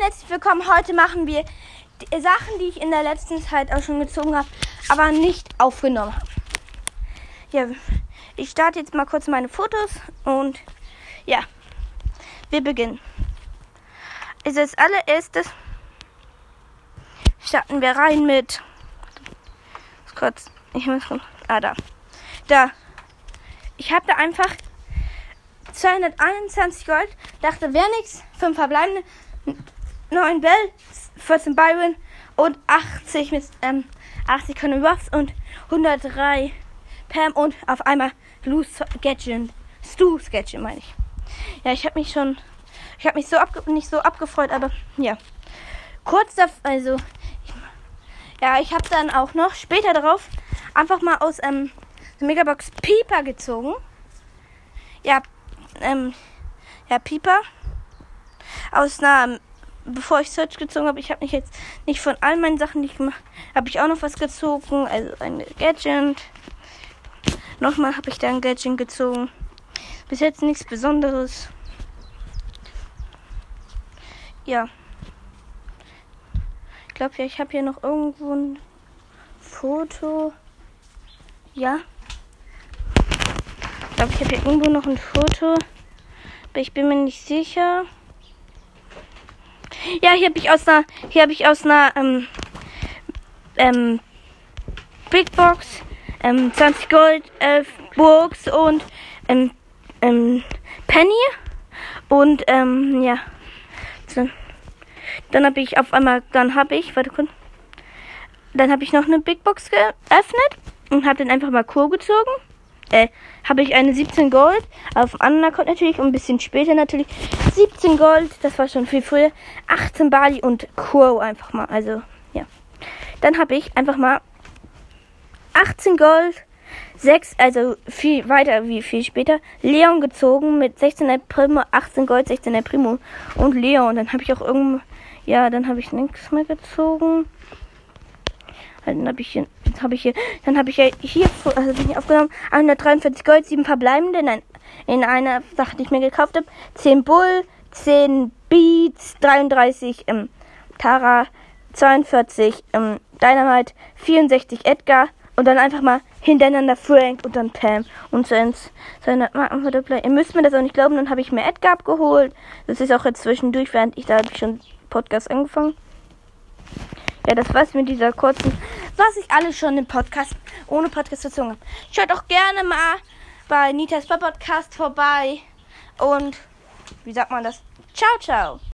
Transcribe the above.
und herzlich willkommen. Heute machen wir die Sachen, die ich in der letzten Zeit auch schon gezogen habe, aber nicht aufgenommen habe. Ja, ich starte jetzt mal kurz meine Fotos und ja, wir beginnen. Also als allererstes starten wir rein mit kurz, ich muss ah da, da. Ich habe da einfach 221 Gold, dachte wäre nichts, 5 verbleibende, 9 Bell, 14 Byron und 80 mit ähm, 80 Conor Ruffs und 103 Pam und auf einmal Blue Sketchen. Stu Sketchen meine ich. Ja, ich habe mich schon, ich habe mich so abge nicht so abgefreut, aber ja. Kurz davor, also, ja, ich habe dann auch noch später darauf einfach mal aus ähm, der Megabox Pieper gezogen. Ja, ähm, ja, Pieper. Aus einer, bevor ich Search gezogen habe, ich habe mich jetzt nicht von all meinen Sachen, ich gemacht habe, ich auch noch was gezogen. Also ein Gadget. Nochmal habe ich da ein Gadget gezogen. Bis jetzt nichts Besonderes. Ja. Ich glaube ja, ich habe hier noch irgendwo ein Foto. Ja. Ich glaube, ich habe hier irgendwo noch ein Foto. Aber ich bin mir nicht sicher. Ja, hier habe ich aus einer, hier habe ich aus einer ähm, ähm, Big Box ähm, 20 Gold, 11 Burgs und ähm, ähm, Penny. Und ähm, ja. Dann, dann habe ich auf einmal, dann habe ich, warte kurz. Dann habe ich noch eine Big Box geöffnet und habe dann einfach mal Kur gezogen. Äh, habe ich eine 17 Gold. Auf dem anderen Account natürlich und ein bisschen später natürlich 17 Gold. Das war schon viel früher. 18 Bali und Kur einfach mal. Also, ja. Dann habe ich einfach mal 18 Gold, 6, also viel weiter wie viel später, Leon gezogen mit 16 Primo, 18 Gold, 16 Primo und Leon. Dann habe ich auch irgendwo, ja, dann habe ich nichts mehr gezogen. Dann habe ich hier, habe ich hier, dann habe ich hier, also bin ich aufgenommen, 143 Gold, 7 verbleibende in, ein, in einer Sache, die ich mir gekauft habe, 10 Bull, 10 Beats, 33 ähm, Tara, 42 ähm, Dynamite, 64 Edgar und dann einfach mal hintereinander Frank und dann Pam und seins, seine Markenverdoppler. Ihr müsst mir das auch nicht glauben, dann habe ich mir Edgar abgeholt. Das ist auch jetzt zwischendurch, während ich da habe ich schon Podcast angefangen. Ja, das war's mit dieser kurzen, was ich alles schon im Podcast, ohne Podcast gezogen habe. Schaut auch gerne mal bei Nitas Podcast vorbei. Und, wie sagt man das? Ciao, ciao.